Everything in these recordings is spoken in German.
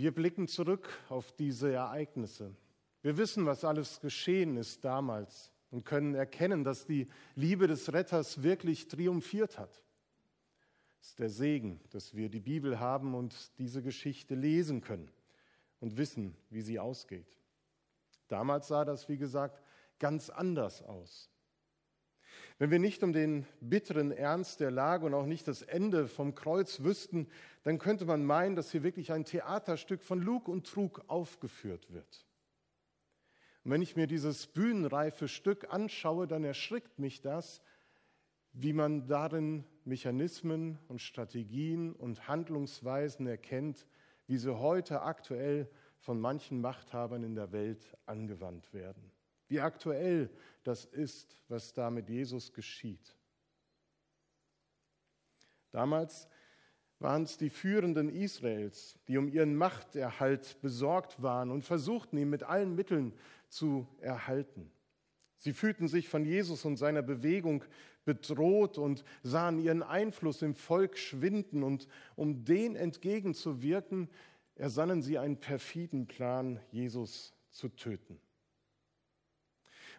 Wir blicken zurück auf diese Ereignisse. Wir wissen, was alles geschehen ist damals und können erkennen, dass die Liebe des Retters wirklich triumphiert hat. Es ist der Segen, dass wir die Bibel haben und diese Geschichte lesen können und wissen, wie sie ausgeht. Damals sah das, wie gesagt, ganz anders aus. Wenn wir nicht um den bitteren Ernst der Lage und auch nicht das Ende vom Kreuz wüssten, dann könnte man meinen, dass hier wirklich ein Theaterstück von Lug und Trug aufgeführt wird. Und wenn ich mir dieses bühnenreife Stück anschaue, dann erschrickt mich das, wie man darin Mechanismen und Strategien und Handlungsweisen erkennt, wie sie heute aktuell von manchen Machthabern in der Welt angewandt werden. Wie aktuell das ist, was da mit Jesus geschieht. Damals waren es die Führenden Israels, die um ihren Machterhalt besorgt waren und versuchten, ihn mit allen Mitteln zu erhalten. Sie fühlten sich von Jesus und seiner Bewegung bedroht und sahen ihren Einfluss im Volk schwinden. Und um den entgegenzuwirken, ersannen sie einen perfiden Plan, Jesus zu töten.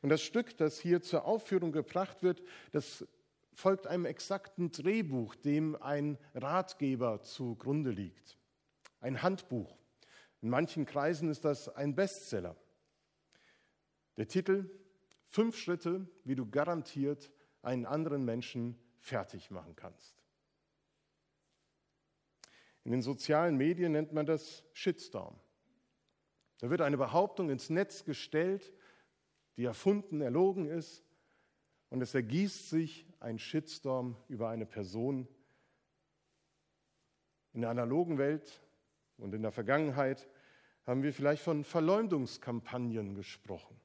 Und das Stück, das hier zur Aufführung gebracht wird, das folgt einem exakten Drehbuch, dem ein Ratgeber zugrunde liegt. Ein Handbuch. In manchen Kreisen ist das ein Bestseller. Der Titel Fünf Schritte, wie du garantiert einen anderen Menschen fertig machen kannst. In den sozialen Medien nennt man das Shitstorm. Da wird eine Behauptung ins Netz gestellt, die erfunden, erlogen ist, und es ergießt sich ein Shitstorm über eine Person. In der analogen Welt und in der Vergangenheit haben wir vielleicht von Verleumdungskampagnen gesprochen.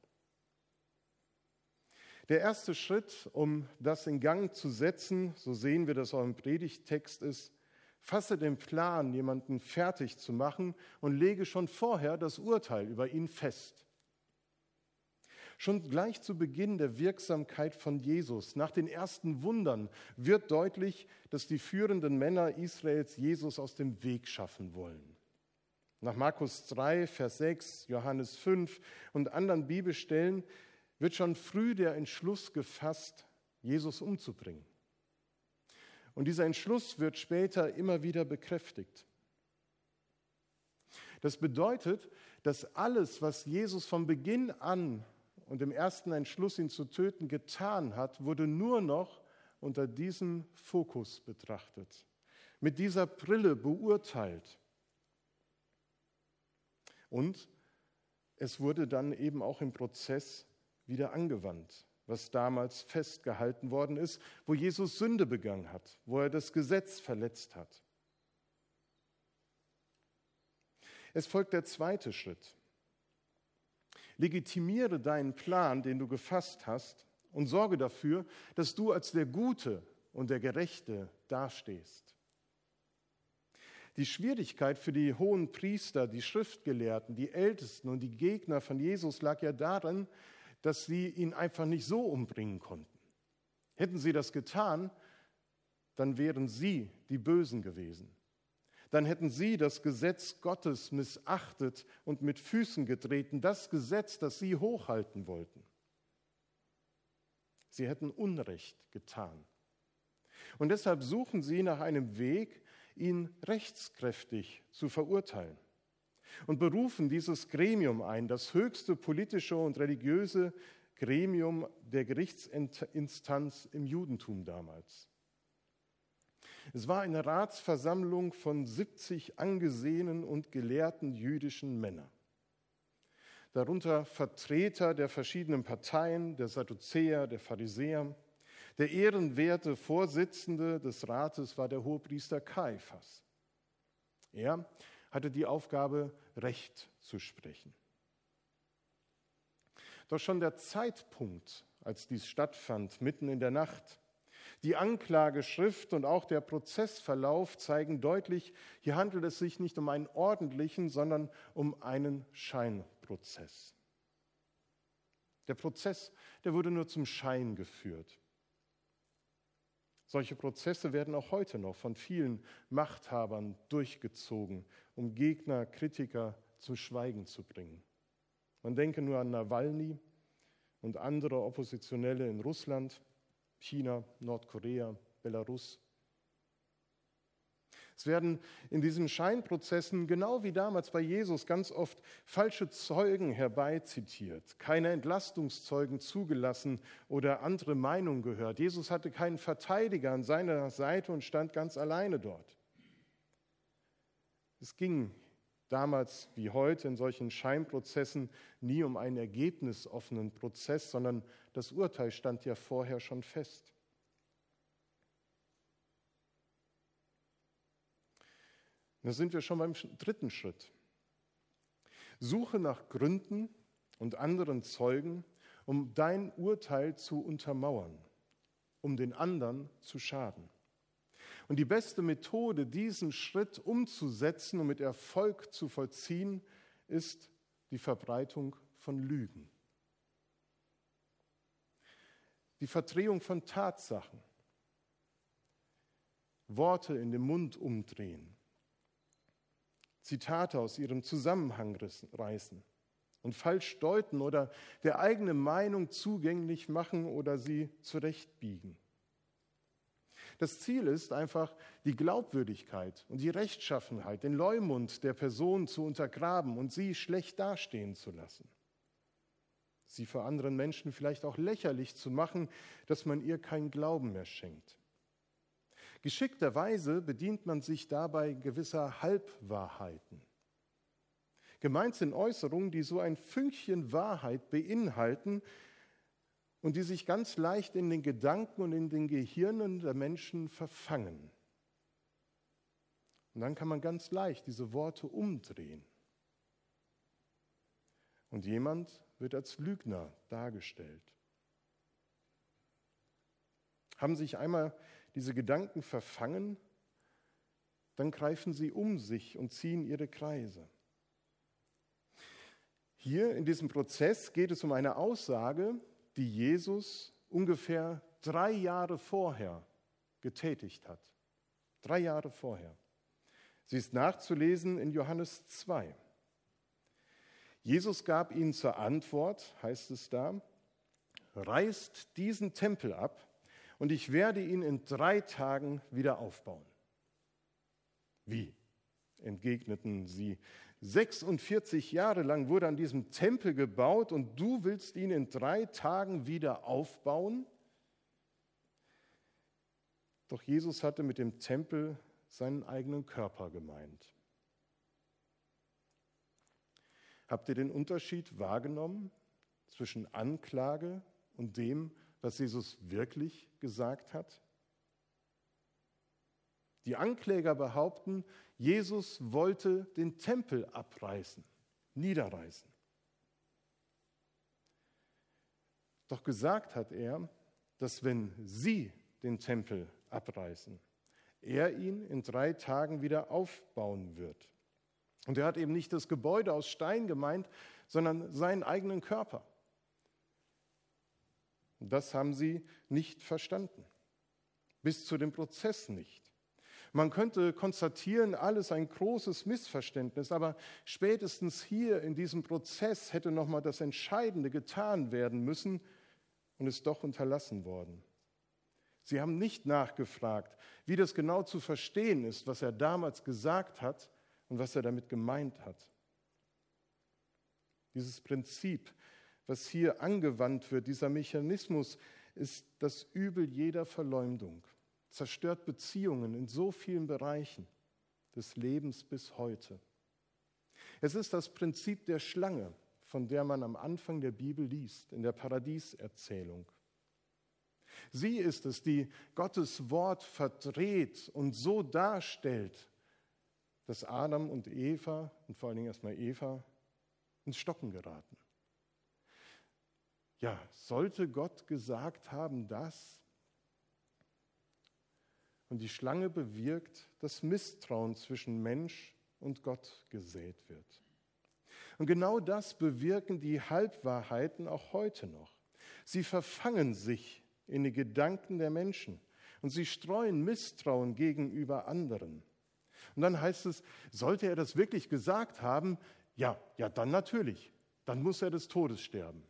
Der erste Schritt, um das in Gang zu setzen, so sehen wir das auch im Predigttext, ist, fasse den Plan, jemanden fertig zu machen und lege schon vorher das Urteil über ihn fest. Schon gleich zu Beginn der Wirksamkeit von Jesus, nach den ersten Wundern, wird deutlich, dass die führenden Männer Israels Jesus aus dem Weg schaffen wollen. Nach Markus 3, Vers 6, Johannes 5 und anderen Bibelstellen wird schon früh der Entschluss gefasst, Jesus umzubringen. Und dieser Entschluss wird später immer wieder bekräftigt. Das bedeutet, dass alles, was Jesus von Beginn an und im ersten Entschluss, ihn zu töten, getan hat, wurde nur noch unter diesem Fokus betrachtet, mit dieser Brille beurteilt. Und es wurde dann eben auch im Prozess wieder angewandt, was damals festgehalten worden ist, wo Jesus Sünde begangen hat, wo er das Gesetz verletzt hat. Es folgt der zweite Schritt. Legitimiere deinen Plan, den du gefasst hast, und sorge dafür, dass du als der Gute und der Gerechte dastehst. Die Schwierigkeit für die hohen Priester, die Schriftgelehrten, die Ältesten und die Gegner von Jesus lag ja darin, dass sie ihn einfach nicht so umbringen konnten. Hätten sie das getan, dann wären sie die Bösen gewesen. Dann hätten sie das Gesetz Gottes missachtet und mit Füßen getreten, das Gesetz, das sie hochhalten wollten. Sie hätten Unrecht getan. Und deshalb suchen sie nach einem Weg, ihn rechtskräftig zu verurteilen und berufen dieses Gremium ein, das höchste politische und religiöse Gremium der Gerichtsinstanz im Judentum damals. Es war eine Ratsversammlung von 70 angesehenen und gelehrten jüdischen Männern, darunter Vertreter der verschiedenen Parteien, der Sadduzäer, der Pharisäer. Der ehrenwerte Vorsitzende des Rates war der Hohepriester Kaiphas. Er hatte die Aufgabe, Recht zu sprechen. Doch schon der Zeitpunkt, als dies stattfand, mitten in der Nacht, die Anklageschrift und auch der Prozessverlauf zeigen deutlich, hier handelt es sich nicht um einen ordentlichen, sondern um einen Scheinprozess. Der Prozess, der wurde nur zum Schein geführt. Solche Prozesse werden auch heute noch von vielen Machthabern durchgezogen, um Gegner, Kritiker zum Schweigen zu bringen. Man denke nur an Nawalny und andere Oppositionelle in Russland, China, Nordkorea, Belarus. Es werden in diesen Scheinprozessen, genau wie damals bei Jesus, ganz oft falsche Zeugen herbeizitiert, keine Entlastungszeugen zugelassen oder andere Meinungen gehört. Jesus hatte keinen Verteidiger an seiner Seite und stand ganz alleine dort. Es ging damals wie heute in solchen Scheinprozessen nie um einen ergebnisoffenen Prozess, sondern das Urteil stand ja vorher schon fest. Da sind wir schon beim dritten Schritt. Suche nach Gründen und anderen Zeugen, um dein Urteil zu untermauern, um den anderen zu schaden. Und die beste Methode, diesen Schritt umzusetzen und mit Erfolg zu vollziehen, ist die Verbreitung von Lügen. Die Verdrehung von Tatsachen. Worte in den Mund umdrehen. Zitate aus ihrem Zusammenhang reißen und falsch deuten oder der eigenen Meinung zugänglich machen oder sie zurechtbiegen. Das Ziel ist einfach, die Glaubwürdigkeit und die Rechtschaffenheit, den Leumund der Person zu untergraben und sie schlecht dastehen zu lassen. Sie für anderen Menschen vielleicht auch lächerlich zu machen, dass man ihr keinen Glauben mehr schenkt. Geschickterweise bedient man sich dabei gewisser Halbwahrheiten. Gemeint sind Äußerungen, die so ein Fünkchen Wahrheit beinhalten und die sich ganz leicht in den Gedanken und in den Gehirnen der Menschen verfangen. Und dann kann man ganz leicht diese Worte umdrehen. Und jemand wird als Lügner dargestellt. Haben sich einmal diese Gedanken verfangen, dann greifen sie um sich und ziehen ihre Kreise. Hier in diesem Prozess geht es um eine Aussage, die Jesus ungefähr drei Jahre vorher getätigt hat. Drei Jahre vorher. Sie ist nachzulesen in Johannes 2. Jesus gab ihnen zur Antwort, heißt es da, reißt diesen Tempel ab und ich werde ihn in drei Tagen wieder aufbauen. Wie? entgegneten sie. 46 Jahre lang wurde an diesem Tempel gebaut und du willst ihn in drei Tagen wieder aufbauen? Doch Jesus hatte mit dem Tempel seinen eigenen Körper gemeint. Habt ihr den Unterschied wahrgenommen zwischen Anklage und dem, was Jesus wirklich gesagt hat? Die Ankläger behaupten, Jesus wollte den Tempel abreißen, niederreißen. Doch gesagt hat er, dass wenn sie den Tempel abreißen, er ihn in drei Tagen wieder aufbauen wird. Und er hat eben nicht das Gebäude aus Stein gemeint, sondern seinen eigenen Körper. Das haben sie nicht verstanden. Bis zu dem Prozess nicht. Man könnte konstatieren, alles ein großes Missverständnis, aber spätestens hier in diesem Prozess hätte nochmal das Entscheidende getan werden müssen und ist doch unterlassen worden. Sie haben nicht nachgefragt, wie das genau zu verstehen ist, was er damals gesagt hat und was er damit gemeint hat. Dieses Prinzip was hier angewandt wird, dieser Mechanismus, ist das Übel jeder Verleumdung, zerstört Beziehungen in so vielen Bereichen des Lebens bis heute. Es ist das Prinzip der Schlange, von der man am Anfang der Bibel liest, in der Paradieserzählung. Sie ist es, die Gottes Wort verdreht und so darstellt, dass Adam und Eva und vor allen Dingen erstmal Eva ins Stocken geraten. Ja, sollte Gott gesagt haben, das? Und die Schlange bewirkt, dass Misstrauen zwischen Mensch und Gott gesät wird. Und genau das bewirken die Halbwahrheiten auch heute noch. Sie verfangen sich in die Gedanken der Menschen und sie streuen Misstrauen gegenüber anderen. Und dann heißt es, sollte er das wirklich gesagt haben, ja, ja, dann natürlich, dann muss er des Todes sterben.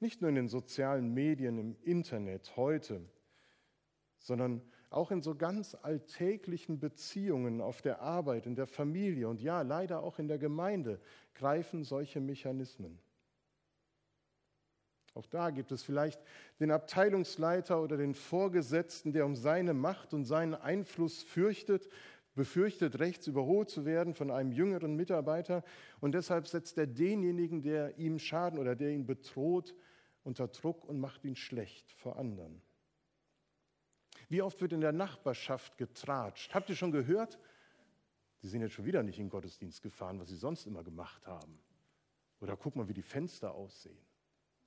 Nicht nur in den sozialen Medien, im Internet heute, sondern auch in so ganz alltäglichen Beziehungen auf der Arbeit, in der Familie und ja, leider auch in der Gemeinde greifen solche Mechanismen. Auch da gibt es vielleicht den Abteilungsleiter oder den Vorgesetzten, der um seine Macht und seinen Einfluss fürchtet, befürchtet, rechts überholt zu werden von einem jüngeren Mitarbeiter. Und deshalb setzt er denjenigen, der ihm Schaden oder der ihn bedroht, unter Druck und macht ihn schlecht vor anderen. Wie oft wird in der Nachbarschaft getratscht? Habt ihr schon gehört? Sie sind jetzt schon wieder nicht in Gottesdienst gefahren, was sie sonst immer gemacht haben. Oder guck mal, wie die Fenster aussehen.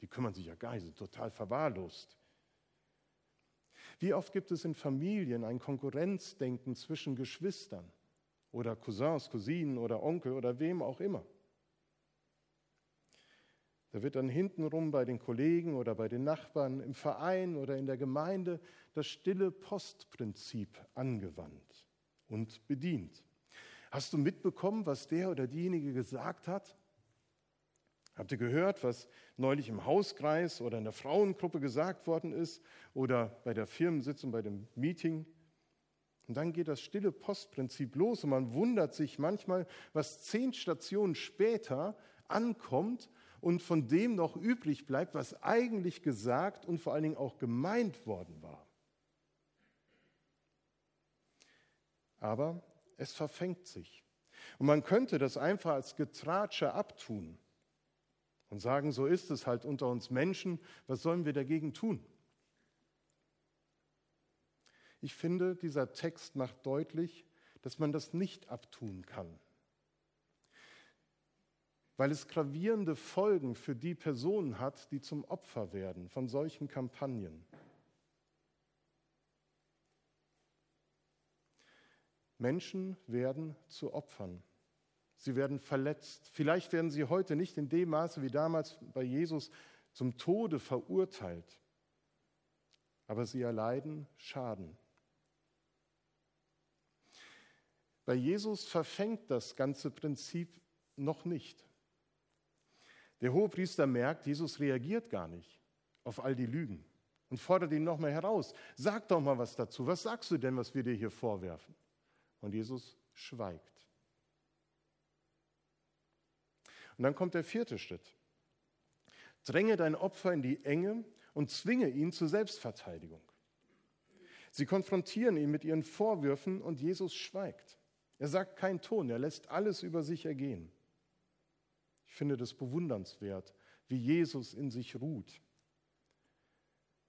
Die kümmern sich ja gar nicht, sind total verwahrlost. Wie oft gibt es in Familien ein Konkurrenzdenken zwischen Geschwistern oder Cousins, Cousinen oder Onkel oder wem auch immer? Da wird dann hintenrum bei den Kollegen oder bei den Nachbarn im Verein oder in der Gemeinde das stille Postprinzip angewandt und bedient. Hast du mitbekommen, was der oder diejenige gesagt hat? Habt ihr gehört, was neulich im Hauskreis oder in der Frauengruppe gesagt worden ist oder bei der Firmensitzung, bei dem Meeting? Und dann geht das stille Postprinzip los und man wundert sich manchmal, was zehn Stationen später ankommt und von dem noch übrig bleibt, was eigentlich gesagt und vor allen Dingen auch gemeint worden war. Aber es verfängt sich. Und man könnte das einfach als Getratsche abtun und sagen, so ist es halt unter uns Menschen, was sollen wir dagegen tun? Ich finde, dieser Text macht deutlich, dass man das nicht abtun kann, weil es gravierende Folgen für die Personen hat, die zum Opfer werden von solchen Kampagnen. Menschen werden zu Opfern. Sie werden verletzt. Vielleicht werden sie heute nicht in dem Maße wie damals bei Jesus zum Tode verurteilt, aber sie erleiden Schaden. Bei Jesus verfängt das ganze Prinzip noch nicht. Der Hohepriester merkt, Jesus reagiert gar nicht auf all die Lügen und fordert ihn nochmal heraus. Sag doch mal was dazu. Was sagst du denn, was wir dir hier vorwerfen? Und Jesus schweigt. Und dann kommt der vierte Schritt. Dränge dein Opfer in die Enge und zwinge ihn zur Selbstverteidigung. Sie konfrontieren ihn mit ihren Vorwürfen und Jesus schweigt. Er sagt keinen Ton, er lässt alles über sich ergehen. Ich finde das bewundernswert, wie Jesus in sich ruht.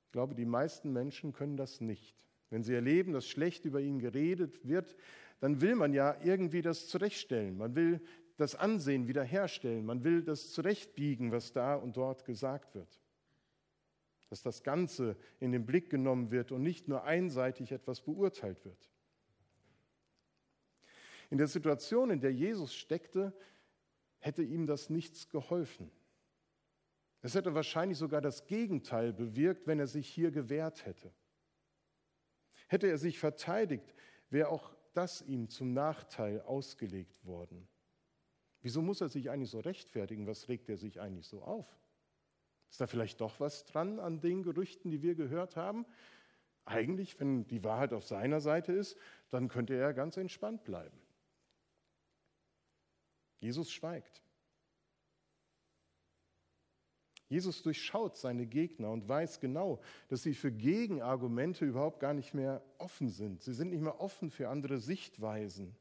Ich glaube, die meisten Menschen können das nicht. Wenn sie erleben, dass schlecht über ihn geredet wird, dann will man ja irgendwie das zurechtstellen. Man will das Ansehen wiederherstellen. Man will das zurechtbiegen, was da und dort gesagt wird. Dass das Ganze in den Blick genommen wird und nicht nur einseitig etwas beurteilt wird. In der Situation, in der Jesus steckte, hätte ihm das nichts geholfen. Es hätte wahrscheinlich sogar das Gegenteil bewirkt, wenn er sich hier gewehrt hätte. Hätte er sich verteidigt, wäre auch das ihm zum Nachteil ausgelegt worden. Wieso muss er sich eigentlich so rechtfertigen? Was regt er sich eigentlich so auf? Ist da vielleicht doch was dran an den Gerüchten, die wir gehört haben? Eigentlich, wenn die Wahrheit auf seiner Seite ist, dann könnte er ganz entspannt bleiben. Jesus schweigt. Jesus durchschaut seine Gegner und weiß genau, dass sie für Gegenargumente überhaupt gar nicht mehr offen sind. Sie sind nicht mehr offen für andere Sichtweisen.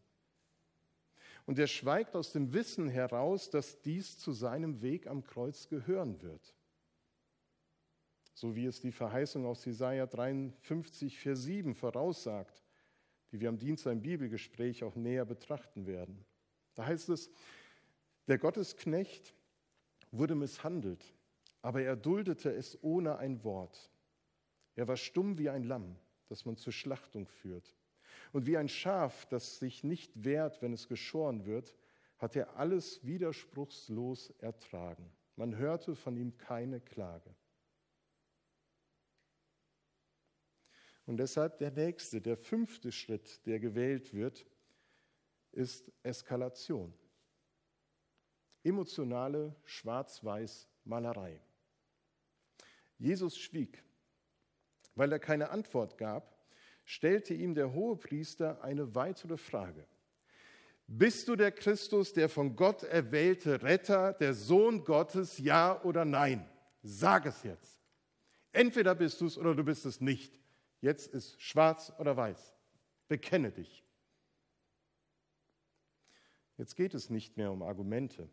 Und er schweigt aus dem Wissen heraus, dass dies zu seinem Weg am Kreuz gehören wird. So wie es die Verheißung aus Jesaja 53, Vers 7 voraussagt, die wir am Dienstag im Bibelgespräch auch näher betrachten werden. Da heißt es, der Gottesknecht wurde misshandelt, aber er duldete es ohne ein Wort. Er war stumm wie ein Lamm, das man zur Schlachtung führt. Und wie ein Schaf, das sich nicht wehrt, wenn es geschoren wird, hat er alles widerspruchslos ertragen. Man hörte von ihm keine Klage. Und deshalb der nächste, der fünfte Schritt, der gewählt wird, ist Eskalation. Emotionale Schwarz-Weiß-Malerei. Jesus schwieg. Weil er keine Antwort gab, stellte ihm der Hohepriester eine weitere Frage. Bist du der Christus, der von Gott erwählte Retter, der Sohn Gottes, ja oder nein? Sag es jetzt. Entweder bist du es oder du bist es nicht. Jetzt ist schwarz oder weiß. Bekenne dich. Jetzt geht es nicht mehr um Argumente.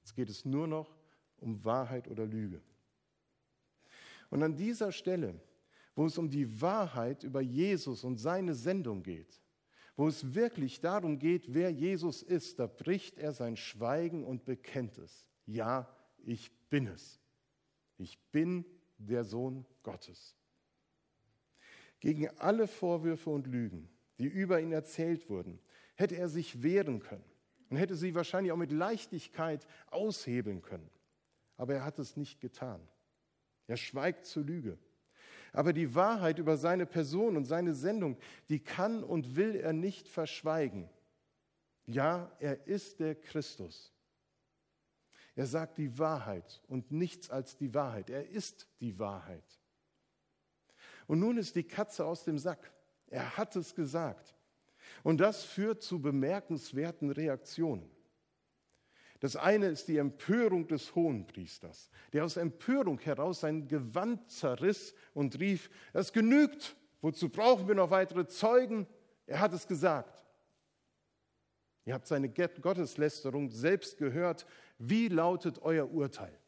Jetzt geht es nur noch um Wahrheit oder Lüge. Und an dieser Stelle, wo es um die Wahrheit über Jesus und seine Sendung geht, wo es wirklich darum geht, wer Jesus ist, da bricht er sein Schweigen und bekennt es. Ja, ich bin es. Ich bin der Sohn Gottes. Gegen alle Vorwürfe und Lügen, die über ihn erzählt wurden, hätte er sich wehren können und hätte sie wahrscheinlich auch mit Leichtigkeit aushebeln können. Aber er hat es nicht getan. Er schweigt zur Lüge. Aber die Wahrheit über seine Person und seine Sendung, die kann und will er nicht verschweigen. Ja, er ist der Christus. Er sagt die Wahrheit und nichts als die Wahrheit. Er ist die Wahrheit. Und nun ist die Katze aus dem Sack. Er hat es gesagt. Und das führt zu bemerkenswerten Reaktionen. Das eine ist die Empörung des Hohenpriesters, der aus Empörung heraus sein Gewand zerriss und rief, es genügt, wozu brauchen wir noch weitere Zeugen? Er hat es gesagt. Ihr habt seine Gotteslästerung selbst gehört. Wie lautet euer Urteil?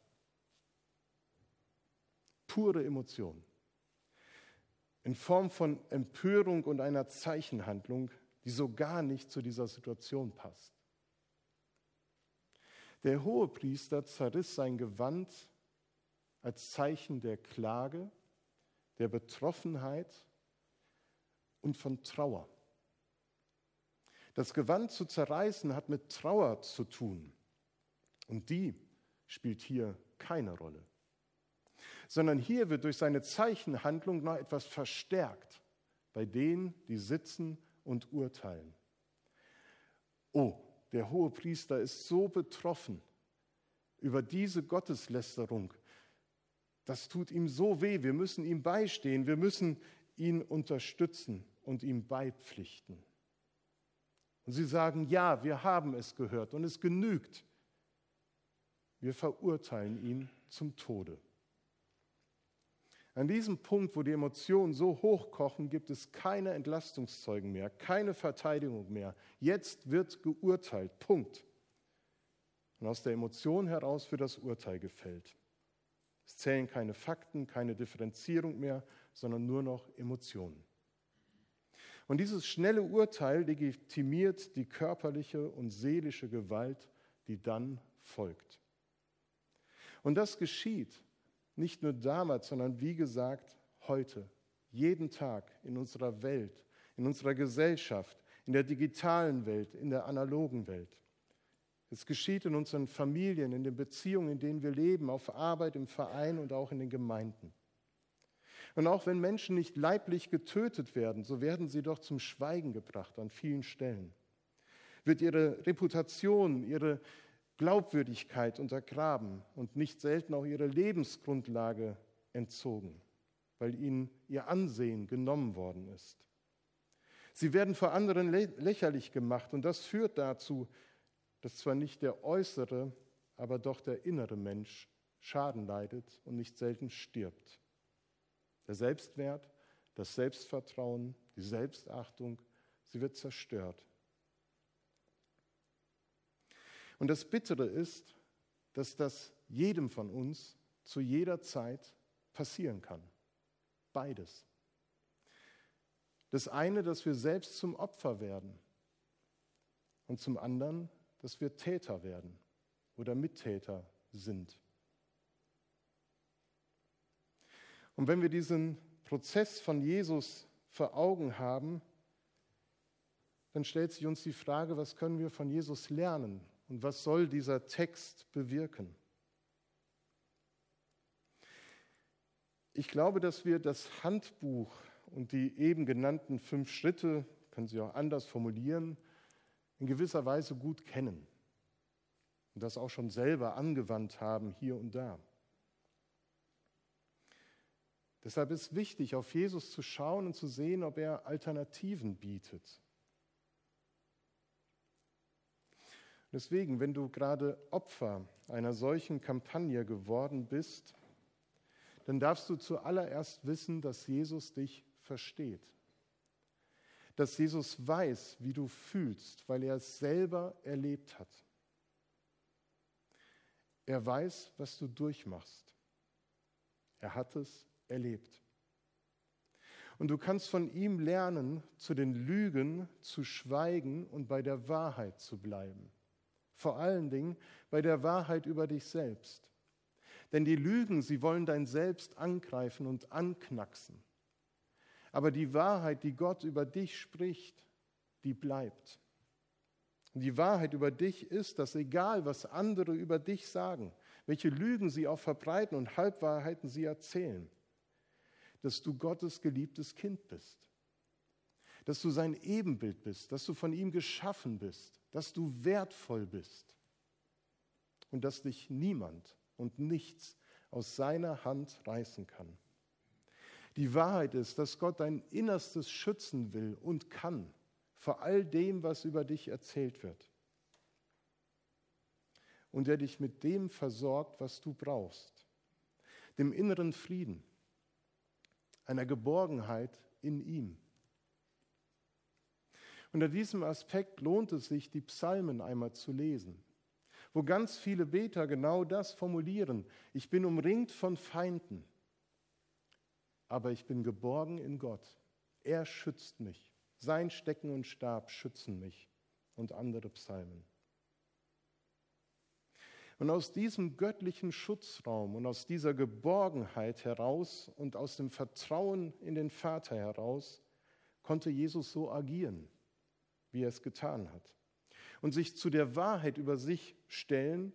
Pure Emotion. In Form von Empörung und einer Zeichenhandlung, die so gar nicht zu dieser Situation passt. Der Hohepriester zerriss sein Gewand als Zeichen der Klage, der Betroffenheit und von Trauer. Das Gewand zu zerreißen hat mit Trauer zu tun. Und die spielt hier keine Rolle. Sondern hier wird durch seine Zeichenhandlung noch etwas verstärkt bei denen, die sitzen und urteilen. Oh, der hohe Priester ist so betroffen über diese Gotteslästerung. Das tut ihm so weh. Wir müssen ihm beistehen. Wir müssen ihn unterstützen und ihm beipflichten. Und sie sagen, ja, wir haben es gehört und es genügt. Wir verurteilen ihn zum Tode. An diesem Punkt, wo die Emotionen so hochkochen, gibt es keine Entlastungszeugen mehr, keine Verteidigung mehr. Jetzt wird geurteilt. Punkt. Und aus der Emotion heraus wird das Urteil gefällt. Es zählen keine Fakten, keine Differenzierung mehr, sondern nur noch Emotionen. Und dieses schnelle Urteil legitimiert die körperliche und seelische Gewalt, die dann folgt. Und das geschieht, nicht nur damals, sondern wie gesagt heute, jeden Tag in unserer Welt, in unserer Gesellschaft, in der digitalen Welt, in der analogen Welt. Es geschieht in unseren Familien, in den Beziehungen, in denen wir leben, auf Arbeit, im Verein und auch in den Gemeinden. Und auch wenn Menschen nicht leiblich getötet werden, so werden sie doch zum Schweigen gebracht an vielen Stellen. Wird ihre Reputation, ihre Glaubwürdigkeit untergraben und nicht selten auch ihre Lebensgrundlage entzogen, weil ihnen ihr Ansehen genommen worden ist. Sie werden vor anderen lächerlich gemacht und das führt dazu, dass zwar nicht der äußere, aber doch der innere Mensch Schaden leidet und nicht selten stirbt. Der Selbstwert, das Selbstvertrauen, die Selbstachtung, sie wird zerstört. Und das Bittere ist, dass das jedem von uns zu jeder Zeit passieren kann. Beides. Das eine, dass wir selbst zum Opfer werden und zum anderen, dass wir Täter werden oder Mittäter sind. Und wenn wir diesen Prozess von Jesus vor Augen haben, dann stellt sich uns die Frage, was können wir von Jesus lernen? Und was soll dieser Text bewirken? Ich glaube, dass wir das Handbuch und die eben genannten fünf Schritte, können Sie auch anders formulieren, in gewisser Weise gut kennen und das auch schon selber angewandt haben hier und da. Deshalb ist wichtig, auf Jesus zu schauen und zu sehen, ob er Alternativen bietet. Deswegen, wenn du gerade Opfer einer solchen Kampagne geworden bist, dann darfst du zuallererst wissen, dass Jesus dich versteht. Dass Jesus weiß, wie du fühlst, weil er es selber erlebt hat. Er weiß, was du durchmachst. Er hat es erlebt. Und du kannst von ihm lernen, zu den Lügen zu schweigen und bei der Wahrheit zu bleiben. Vor allen Dingen bei der Wahrheit über dich selbst. Denn die Lügen, sie wollen dein Selbst angreifen und anknacksen. Aber die Wahrheit, die Gott über dich spricht, die bleibt. Die Wahrheit über dich ist, dass egal, was andere über dich sagen, welche Lügen sie auch verbreiten und Halbwahrheiten sie erzählen, dass du Gottes geliebtes Kind bist, dass du sein Ebenbild bist, dass du von ihm geschaffen bist, dass du wertvoll bist und dass dich niemand und nichts aus seiner Hand reißen kann. Die Wahrheit ist, dass Gott dein Innerstes schützen will und kann vor all dem, was über dich erzählt wird. Und er dich mit dem versorgt, was du brauchst. Dem inneren Frieden, einer Geborgenheit in ihm. Unter diesem Aspekt lohnt es sich, die Psalmen einmal zu lesen, wo ganz viele Beter genau das formulieren. Ich bin umringt von Feinden, aber ich bin geborgen in Gott. Er schützt mich. Sein Stecken und Stab schützen mich und andere Psalmen. Und aus diesem göttlichen Schutzraum und aus dieser Geborgenheit heraus und aus dem Vertrauen in den Vater heraus konnte Jesus so agieren, wie er es getan hat. Und sich zu der Wahrheit über sich stellen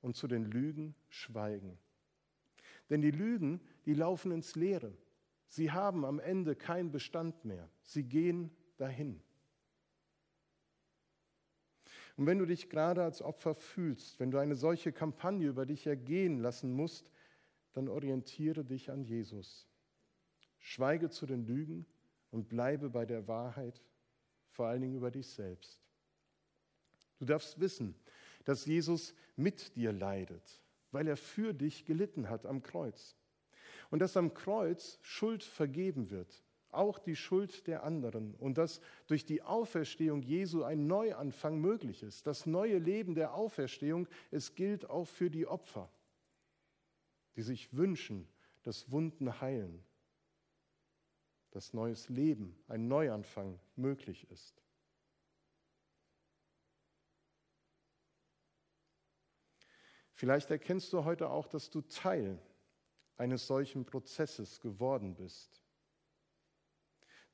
und zu den Lügen schweigen. Denn die Lügen, die laufen ins Leere. Sie haben am Ende keinen Bestand mehr. Sie gehen dahin. Und wenn du dich gerade als Opfer fühlst, wenn du eine solche Kampagne über dich ergehen lassen musst, dann orientiere dich an Jesus. Schweige zu den Lügen und bleibe bei der Wahrheit, vor allen Dingen über dich selbst. Du darfst wissen, dass Jesus mit dir leidet, weil er für dich gelitten hat am Kreuz. Und dass am Kreuz Schuld vergeben wird, auch die Schuld der anderen und dass durch die Auferstehung Jesu ein Neuanfang möglich ist. Das neue Leben der Auferstehung, es gilt auch für die Opfer, die sich wünschen, dass Wunden heilen, dass neues Leben, ein Neuanfang möglich ist. Vielleicht erkennst du heute auch, dass du Teil eines solchen Prozesses geworden bist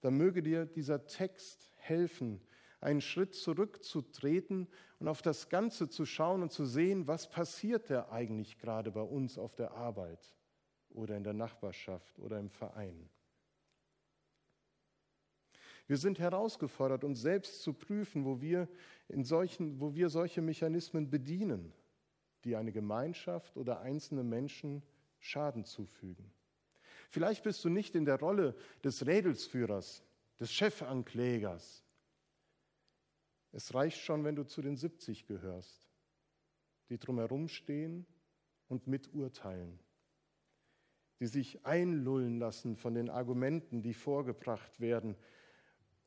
dann möge dir dieser Text helfen, einen Schritt zurückzutreten und auf das Ganze zu schauen und zu sehen, was passiert da eigentlich gerade bei uns auf der Arbeit oder in der Nachbarschaft oder im Verein. Wir sind herausgefordert, uns selbst zu prüfen, wo wir, in solchen, wo wir solche Mechanismen bedienen, die eine Gemeinschaft oder einzelne Menschen Schaden zufügen. Vielleicht bist du nicht in der Rolle des Rädelsführers, des Chefanklägers. Es reicht schon, wenn du zu den 70 gehörst, die drumherum stehen und miturteilen, die sich einlullen lassen von den Argumenten, die vorgebracht werden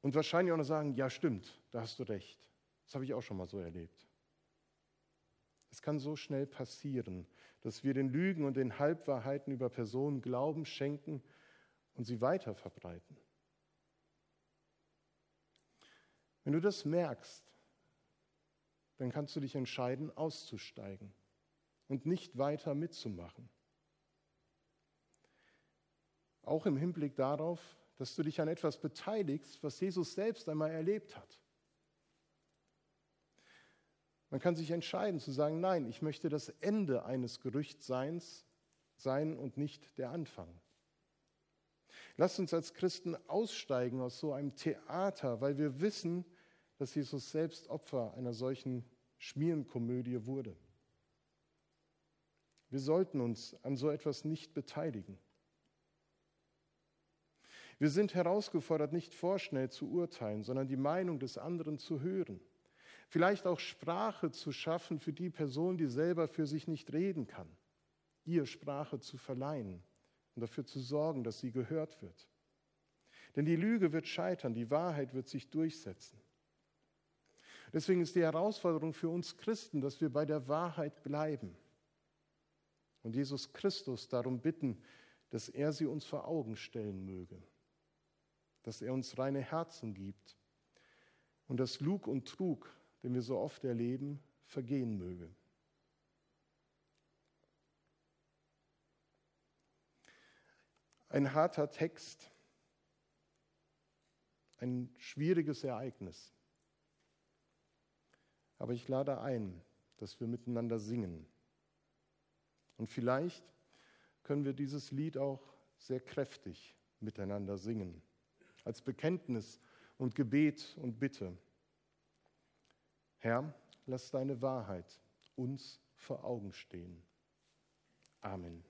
und wahrscheinlich auch noch sagen, ja stimmt, da hast du recht. Das habe ich auch schon mal so erlebt. Es kann so schnell passieren, dass wir den Lügen und den Halbwahrheiten über Personen Glauben schenken und sie weiter verbreiten. Wenn du das merkst, dann kannst du dich entscheiden, auszusteigen und nicht weiter mitzumachen. Auch im Hinblick darauf, dass du dich an etwas beteiligst, was Jesus selbst einmal erlebt hat. Man kann sich entscheiden zu sagen, nein, ich möchte das Ende eines Gerüchtseins sein und nicht der Anfang. Lasst uns als Christen aussteigen aus so einem Theater, weil wir wissen, dass Jesus selbst Opfer einer solchen Schmierenkomödie wurde. Wir sollten uns an so etwas nicht beteiligen. Wir sind herausgefordert, nicht vorschnell zu urteilen, sondern die Meinung des anderen zu hören. Vielleicht auch Sprache zu schaffen für die Person, die selber für sich nicht reden kann. Ihr Sprache zu verleihen und dafür zu sorgen, dass sie gehört wird. Denn die Lüge wird scheitern, die Wahrheit wird sich durchsetzen. Deswegen ist die Herausforderung für uns Christen, dass wir bei der Wahrheit bleiben und Jesus Christus darum bitten, dass er sie uns vor Augen stellen möge, dass er uns reine Herzen gibt und dass Lug und Trug, den wir so oft erleben, vergehen möge. Ein harter Text, ein schwieriges Ereignis. Aber ich lade ein, dass wir miteinander singen. Und vielleicht können wir dieses Lied auch sehr kräftig miteinander singen, als Bekenntnis und Gebet und Bitte. Herr, lass deine Wahrheit uns vor Augen stehen. Amen.